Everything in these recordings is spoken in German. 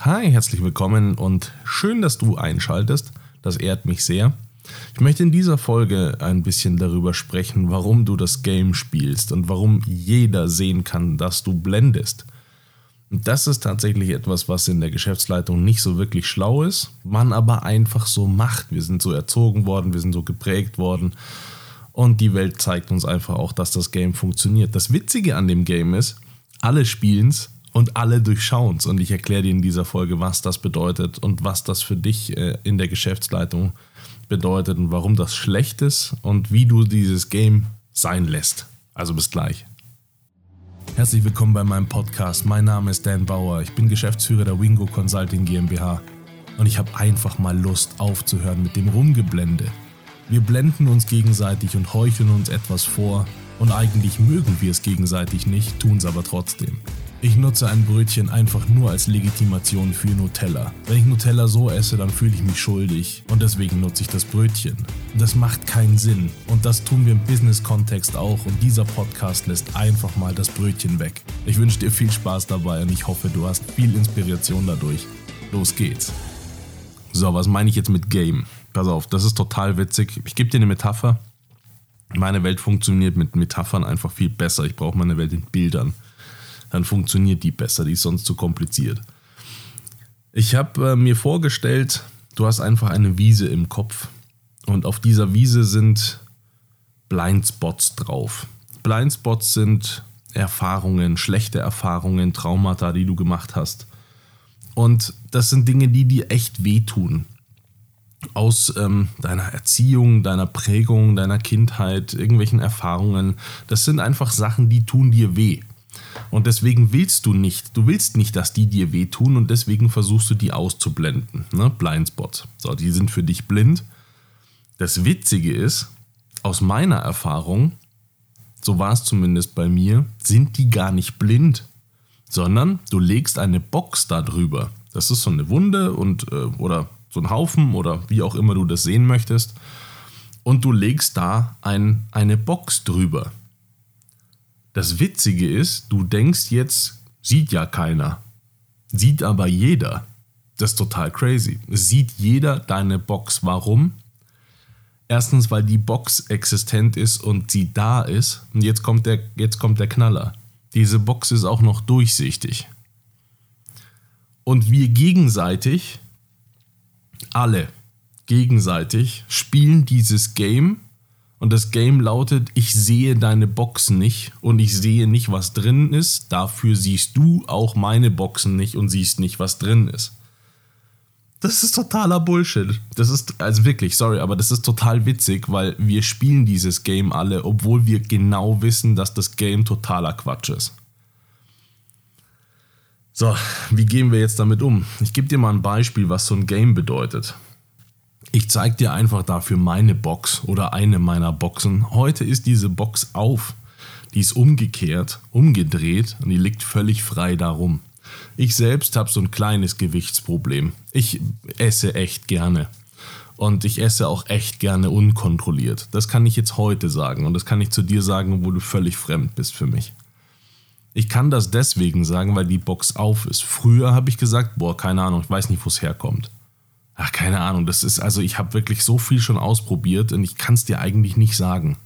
Hi, herzlich willkommen und schön, dass du einschaltest. Das ehrt mich sehr. Ich möchte in dieser Folge ein bisschen darüber sprechen, warum du das Game spielst und warum jeder sehen kann, dass du blendest. Und das ist tatsächlich etwas, was in der Geschäftsleitung nicht so wirklich schlau ist, man aber einfach so macht. Wir sind so erzogen worden, wir sind so geprägt worden und die Welt zeigt uns einfach auch, dass das Game funktioniert. Das Witzige an dem Game ist, alle spielen es und alle durchschauen es. Und ich erkläre dir in dieser Folge, was das bedeutet und was das für dich äh, in der Geschäftsleitung bedeutet und warum das schlecht ist und wie du dieses Game sein lässt. Also bis gleich. Herzlich willkommen bei meinem Podcast. Mein Name ist Dan Bauer. Ich bin Geschäftsführer der Wingo Consulting GmbH. Und ich habe einfach mal Lust aufzuhören mit dem Rumgeblende. Wir blenden uns gegenseitig und heucheln uns etwas vor. Und eigentlich mögen wir es gegenseitig nicht, tun es aber trotzdem. Ich nutze ein Brötchen einfach nur als Legitimation für Nutella. Wenn ich Nutella so esse, dann fühle ich mich schuldig und deswegen nutze ich das Brötchen. Das macht keinen Sinn und das tun wir im Business-Kontext auch und dieser Podcast lässt einfach mal das Brötchen weg. Ich wünsche dir viel Spaß dabei und ich hoffe, du hast viel Inspiration dadurch. Los geht's. So, was meine ich jetzt mit Game? Pass auf, das ist total witzig. Ich gebe dir eine Metapher. Meine Welt funktioniert mit Metaphern einfach viel besser. Ich brauche meine Welt in Bildern dann funktioniert die besser, die ist sonst zu kompliziert. Ich habe äh, mir vorgestellt, du hast einfach eine Wiese im Kopf und auf dieser Wiese sind Blindspots drauf. Blindspots sind Erfahrungen, schlechte Erfahrungen, Traumata, die du gemacht hast. Und das sind Dinge, die dir echt wehtun. Aus ähm, deiner Erziehung, deiner Prägung, deiner Kindheit, irgendwelchen Erfahrungen. Das sind einfach Sachen, die tun dir weh. Und deswegen willst du nicht, du willst nicht, dass die dir wehtun und deswegen versuchst du die auszublenden. Ne? Blindspots. So, die sind für dich blind. Das Witzige ist, aus meiner Erfahrung, so war es zumindest bei mir, sind die gar nicht blind, sondern du legst eine Box da drüber. Das ist so eine Wunde und äh, oder so ein Haufen oder wie auch immer du das sehen möchtest. Und du legst da ein, eine Box drüber. Das Witzige ist, du denkst jetzt, sieht ja keiner. Sieht aber jeder. Das ist total crazy. Es sieht jeder deine Box. Warum? Erstens, weil die Box existent ist und sie da ist. Und jetzt kommt der, jetzt kommt der Knaller. Diese Box ist auch noch durchsichtig. Und wir gegenseitig, alle gegenseitig, spielen dieses Game und das Game lautet, ich sehe deine Boxen nicht und ich sehe nicht, was drin ist. Dafür siehst du auch meine Boxen nicht und siehst nicht, was drin ist. Das ist totaler Bullshit. Das ist, also wirklich, sorry, aber das ist total witzig, weil wir spielen dieses Game alle, obwohl wir genau wissen, dass das Game totaler Quatsch ist. So, wie gehen wir jetzt damit um? Ich gebe dir mal ein Beispiel, was so ein Game bedeutet. Ich zeige dir einfach dafür meine Box oder eine meiner Boxen. Heute ist diese Box auf. Die ist umgekehrt, umgedreht und die liegt völlig frei darum. Ich selbst habe so ein kleines Gewichtsproblem. Ich esse echt gerne. Und ich esse auch echt gerne unkontrolliert. Das kann ich jetzt heute sagen und das kann ich zu dir sagen, wo du völlig fremd bist für mich. Ich kann das deswegen sagen, weil die Box auf ist. Früher habe ich gesagt, boah, keine Ahnung, ich weiß nicht, wo es herkommt. Ach, keine Ahnung. Das ist, also ich habe wirklich so viel schon ausprobiert und ich kann es dir eigentlich nicht sagen.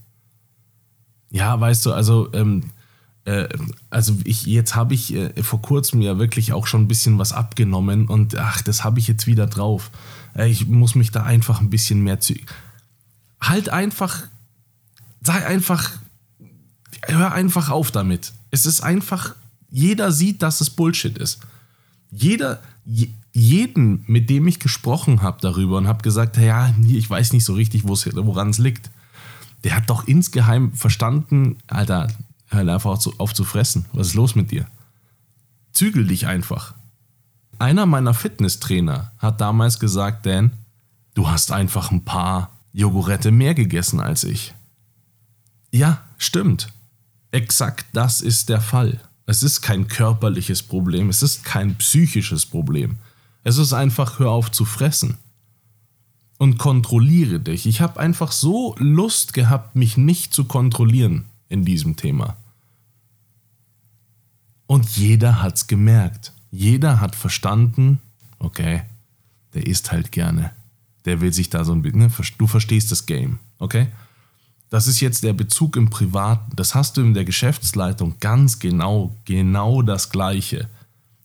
Ja, weißt du, also, ähm, äh, also ich, jetzt habe ich äh, vor kurzem ja wirklich auch schon ein bisschen was abgenommen und ach, das habe ich jetzt wieder drauf. Äh, ich muss mich da einfach ein bisschen mehr zu. Halt einfach, sei einfach, hör einfach auf damit. Es ist einfach, jeder sieht, dass es Bullshit ist. Jeder, jeden, mit dem ich gesprochen habe darüber und habe gesagt, ja, ich weiß nicht so richtig, woran es liegt, der hat doch insgeheim verstanden, Alter, hör einfach auf, zu fressen. Was ist los mit dir? Zügel dich einfach. Einer meiner Fitnesstrainer hat damals gesagt, Dan, du hast einfach ein paar Jogurette mehr gegessen als ich. Ja, stimmt. Exakt das ist der Fall. Es ist kein körperliches Problem, es ist kein psychisches Problem. Es ist einfach, hör auf zu fressen. Und kontrolliere dich. Ich habe einfach so Lust gehabt, mich nicht zu kontrollieren in diesem Thema. Und jeder hat's gemerkt. Jeder hat verstanden, okay, der isst halt gerne. Der will sich da so ein bisschen, ne, du verstehst das Game, okay? Das ist jetzt der Bezug im Privaten. Das hast du in der Geschäftsleitung ganz genau, genau das Gleiche.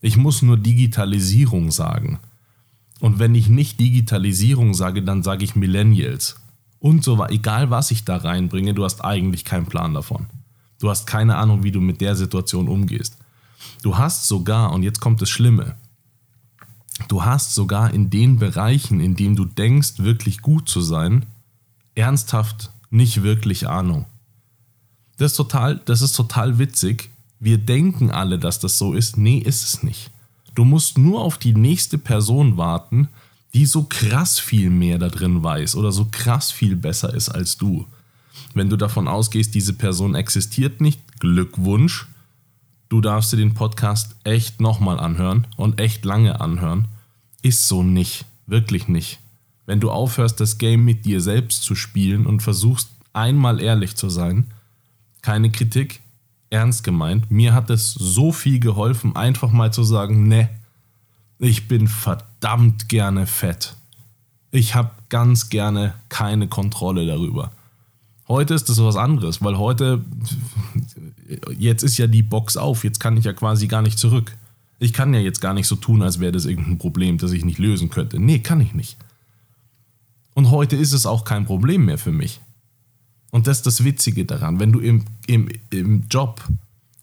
Ich muss nur Digitalisierung sagen. Und wenn ich nicht Digitalisierung sage, dann sage ich Millennials. Und so weiter. Egal was ich da reinbringe, du hast eigentlich keinen Plan davon. Du hast keine Ahnung, wie du mit der Situation umgehst. Du hast sogar, und jetzt kommt das Schlimme, du hast sogar in den Bereichen, in denen du denkst, wirklich gut zu sein, ernsthaft nicht wirklich Ahnung. Das ist total, das ist total witzig. Wir denken alle, dass das so ist. Nee, ist es nicht. Du musst nur auf die nächste Person warten, die so krass viel mehr da drin weiß oder so krass viel besser ist als du. Wenn du davon ausgehst, diese Person existiert nicht, Glückwunsch. Du darfst dir den Podcast echt nochmal anhören und echt lange anhören. Ist so nicht. Wirklich nicht. Wenn du aufhörst, das Game mit dir selbst zu spielen und versuchst einmal ehrlich zu sein, keine Kritik, ernst gemeint, mir hat es so viel geholfen, einfach mal zu sagen, ne, ich bin verdammt gerne fett. Ich habe ganz gerne keine Kontrolle darüber. Heute ist das was anderes, weil heute, jetzt ist ja die Box auf, jetzt kann ich ja quasi gar nicht zurück. Ich kann ja jetzt gar nicht so tun, als wäre das irgendein Problem, das ich nicht lösen könnte. Nee, kann ich nicht. Und heute ist es auch kein Problem mehr für mich. Und das ist das Witzige daran, wenn du im, im, im Job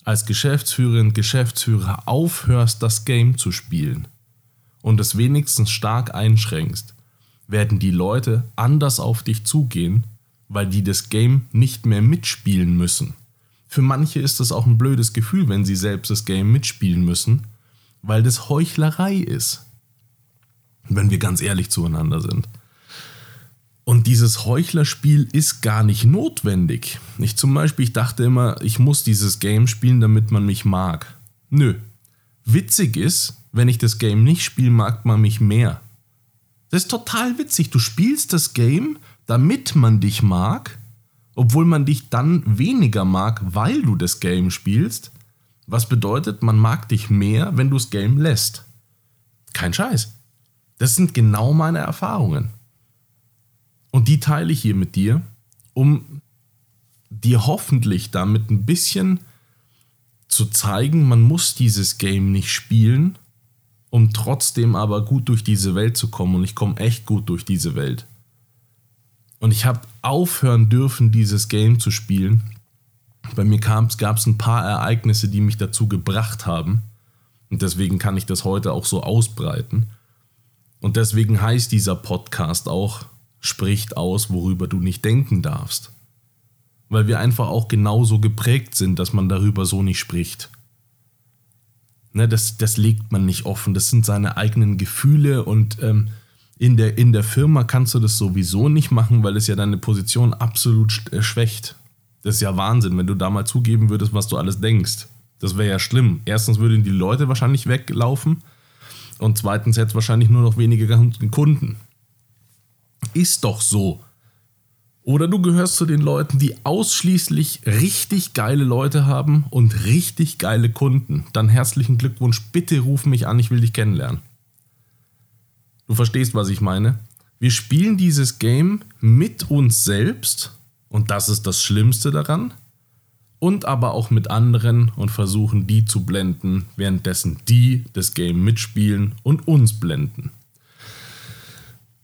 als Geschäftsführerin, Geschäftsführer aufhörst, das Game zu spielen und es wenigstens stark einschränkst, werden die Leute anders auf dich zugehen, weil die das Game nicht mehr mitspielen müssen. Für manche ist das auch ein blödes Gefühl, wenn sie selbst das Game mitspielen müssen, weil das Heuchlerei ist. Wenn wir ganz ehrlich zueinander sind. Und dieses Heuchlerspiel ist gar nicht notwendig. Ich zum Beispiel, ich dachte immer, ich muss dieses Game spielen, damit man mich mag. Nö. Witzig ist, wenn ich das Game nicht spiele, mag man mich mehr. Das ist total witzig. Du spielst das Game, damit man dich mag, obwohl man dich dann weniger mag, weil du das Game spielst. Was bedeutet, man mag dich mehr, wenn du das Game lässt. Kein Scheiß. Das sind genau meine Erfahrungen. Und die teile ich hier mit dir, um dir hoffentlich damit ein bisschen zu zeigen, man muss dieses Game nicht spielen, um trotzdem aber gut durch diese Welt zu kommen. Und ich komme echt gut durch diese Welt. Und ich habe aufhören dürfen, dieses Game zu spielen. Bei mir gab es ein paar Ereignisse, die mich dazu gebracht haben. Und deswegen kann ich das heute auch so ausbreiten. Und deswegen heißt dieser Podcast auch spricht aus, worüber du nicht denken darfst. Weil wir einfach auch genauso geprägt sind, dass man darüber so nicht spricht. Ne, das, das legt man nicht offen, das sind seine eigenen Gefühle und ähm, in, der, in der Firma kannst du das sowieso nicht machen, weil es ja deine Position absolut äh, schwächt. Das ist ja Wahnsinn, wenn du da mal zugeben würdest, was du alles denkst. Das wäre ja schlimm. Erstens würden die Leute wahrscheinlich weglaufen und zweitens hätte es wahrscheinlich nur noch wenige Kunden. Ist doch so. Oder du gehörst zu den Leuten, die ausschließlich richtig geile Leute haben und richtig geile Kunden. Dann herzlichen Glückwunsch, bitte ruf mich an, ich will dich kennenlernen. Du verstehst, was ich meine? Wir spielen dieses Game mit uns selbst und das ist das Schlimmste daran. Und aber auch mit anderen und versuchen die zu blenden, währenddessen die das Game mitspielen und uns blenden.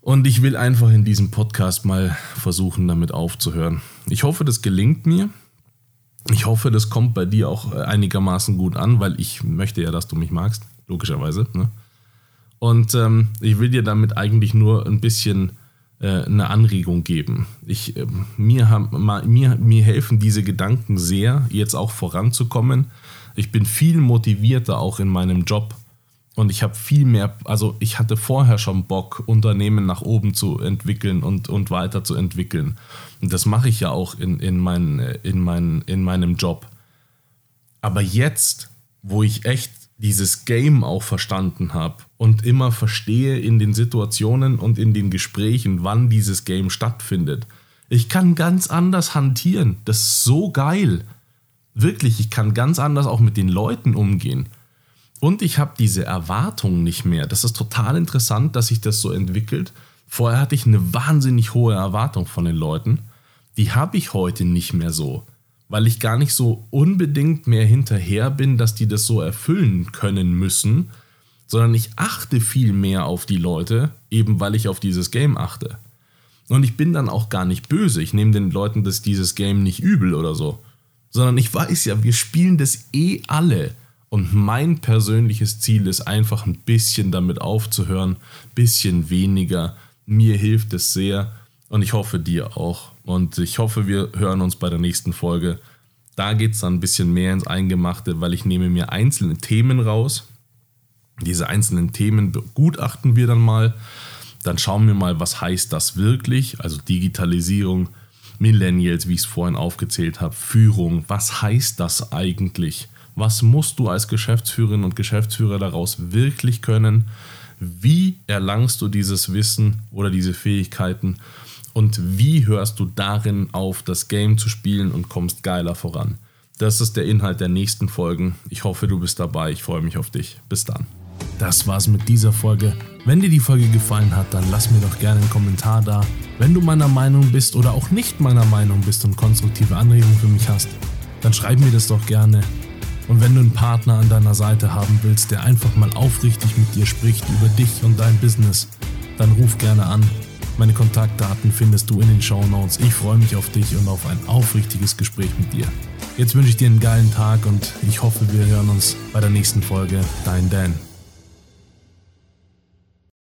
Und ich will einfach in diesem Podcast mal versuchen, damit aufzuhören. Ich hoffe, das gelingt mir. Ich hoffe, das kommt bei dir auch einigermaßen gut an, weil ich möchte ja, dass du mich magst, logischerweise. Ne? Und ähm, ich will dir damit eigentlich nur ein bisschen äh, eine Anregung geben. Ich, äh, mir, haben, mir, mir helfen diese Gedanken sehr, jetzt auch voranzukommen. Ich bin viel motivierter auch in meinem Job und ich habe viel mehr, also ich hatte vorher schon Bock, Unternehmen nach oben zu entwickeln und, und weiterzuentwickeln. Und das mache ich ja auch in, in, mein, in, mein, in meinem Job. Aber jetzt, wo ich echt dieses Game auch verstanden habe und immer verstehe in den Situationen und in den Gesprächen, wann dieses Game stattfindet, ich kann ganz anders hantieren. Das ist so geil. Wirklich, ich kann ganz anders auch mit den Leuten umgehen. Und ich habe diese Erwartung nicht mehr. Das ist total interessant, dass sich das so entwickelt. Vorher hatte ich eine wahnsinnig hohe Erwartung von den Leuten. Die habe ich heute nicht mehr so, weil ich gar nicht so unbedingt mehr hinterher bin, dass die das so erfüllen können müssen, sondern ich achte viel mehr auf die Leute, eben weil ich auf dieses Game achte. Und ich bin dann auch gar nicht böse. Ich nehme den Leuten das, dieses Game nicht übel oder so. Sondern ich weiß ja, wir spielen das eh alle. Und mein persönliches Ziel ist einfach ein bisschen damit aufzuhören, bisschen weniger. Mir hilft es sehr und ich hoffe dir auch. Und ich hoffe, wir hören uns bei der nächsten Folge. Da geht es dann ein bisschen mehr ins Eingemachte, weil ich nehme mir einzelne Themen raus. Diese einzelnen Themen begutachten wir dann mal. Dann schauen wir mal, was heißt das wirklich? Also Digitalisierung, Millennials, wie ich es vorhin aufgezählt habe, Führung. Was heißt das eigentlich? Was musst du als Geschäftsführerin und Geschäftsführer daraus wirklich können? Wie erlangst du dieses Wissen oder diese Fähigkeiten? Und wie hörst du darin auf, das Game zu spielen und kommst geiler voran? Das ist der Inhalt der nächsten Folgen. Ich hoffe, du bist dabei. Ich freue mich auf dich. Bis dann. Das war's mit dieser Folge. Wenn dir die Folge gefallen hat, dann lass mir doch gerne einen Kommentar da. Wenn du meiner Meinung bist oder auch nicht meiner Meinung bist und konstruktive Anregungen für mich hast, dann schreib mir das doch gerne. Und wenn du einen Partner an deiner Seite haben willst, der einfach mal aufrichtig mit dir spricht über dich und dein Business, dann ruf gerne an. Meine Kontaktdaten findest du in den Show Notes. Ich freue mich auf dich und auf ein aufrichtiges Gespräch mit dir. Jetzt wünsche ich dir einen geilen Tag und ich hoffe, wir hören uns bei der nächsten Folge. Dein Dan.